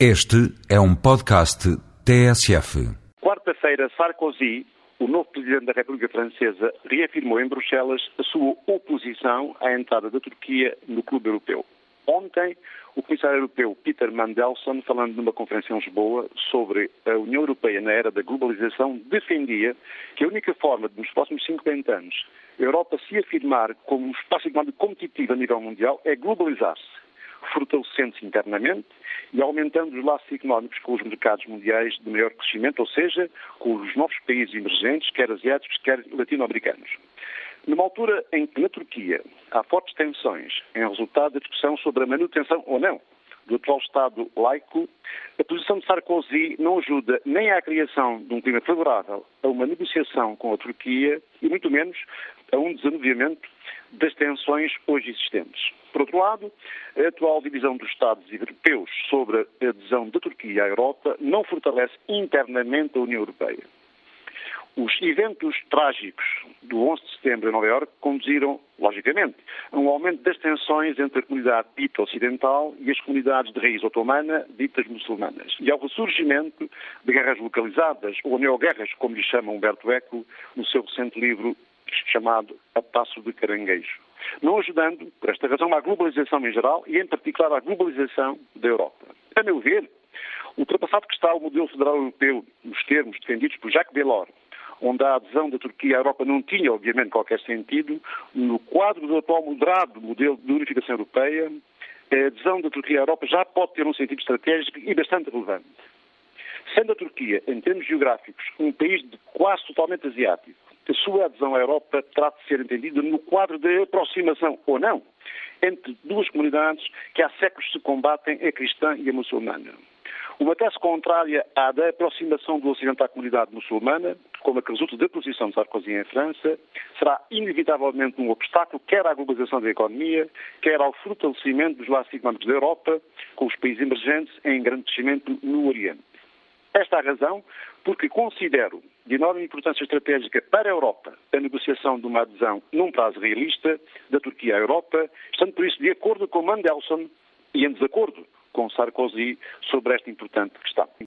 Este é um podcast TSF. Quarta-feira, Sarkozy, o novo presidente da República Francesa, reafirmou em Bruxelas a sua oposição à entrada da Turquia no Clube Europeu. Ontem, o comissário europeu Peter Mandelson, falando numa conferência em Lisboa sobre a União Europeia na era da globalização, defendia que a única forma de, nos próximos 50 anos, a Europa se afirmar como um espaço competitivo a nível mundial é globalizar-se fortalecendo-se internamente e aumentando os laços económicos com os mercados mundiais de maior crescimento, ou seja, com os novos países emergentes, quer asiáticos, quer latino-americanos. Numa altura em que na Turquia há fortes tensões em resultado da discussão sobre a manutenção ou não do atual Estado laico, a posição de Sarkozy não ajuda nem à criação de um clima favorável a uma negociação com a Turquia e muito menos a um desanuviamento das tensões hoje existentes. Por outro lado, a atual divisão dos Estados europeus sobre a adesão da Turquia à Europa não fortalece internamente a União Europeia. Os eventos trágicos do 11 de setembro em Nova Iorque conduziram, logicamente, a um aumento das tensões entre a comunidade dita ocidental e as comunidades de raiz otomana ditas muçulmanas, e ao ressurgimento de guerras localizadas, ou neoguerras, como lhe chama Humberto Eco, no seu recente livro chamado A Passo de Caranguejo. Não ajudando, por esta razão, à globalização em geral e, em particular, à globalização da Europa. A meu ver, ultrapassado que está o modelo federal europeu nos termos defendidos por Jacques Delors, onde a adesão da Turquia à Europa não tinha, obviamente, qualquer sentido, no quadro do atual moderado modelo de unificação europeia, a adesão da Turquia à Europa já pode ter um sentido estratégico e bastante relevante. Sendo a Turquia, em termos geográficos, um país quase totalmente asiático, a sua adesão à Europa terá de ser entendida no quadro de aproximação, ou não, entre duas comunidades que há séculos se combatem, a cristã e a muçulmana. Uma tese contrária à da aproximação do Ocidente à comunidade muçulmana, como a que resulta da posição de Sarkozy em França, será inevitavelmente um obstáculo quer à globalização da economia, quer ao fortalecimento dos laços económicos da Europa com os países emergentes em grande crescimento no Oriente. Esta é a razão porque considero de enorme importância estratégica para a Europa a negociação de uma adesão num prazo realista da Turquia à Europa, estando por isso de acordo com Mandelson e em desacordo com Sarkozy sobre esta importante questão.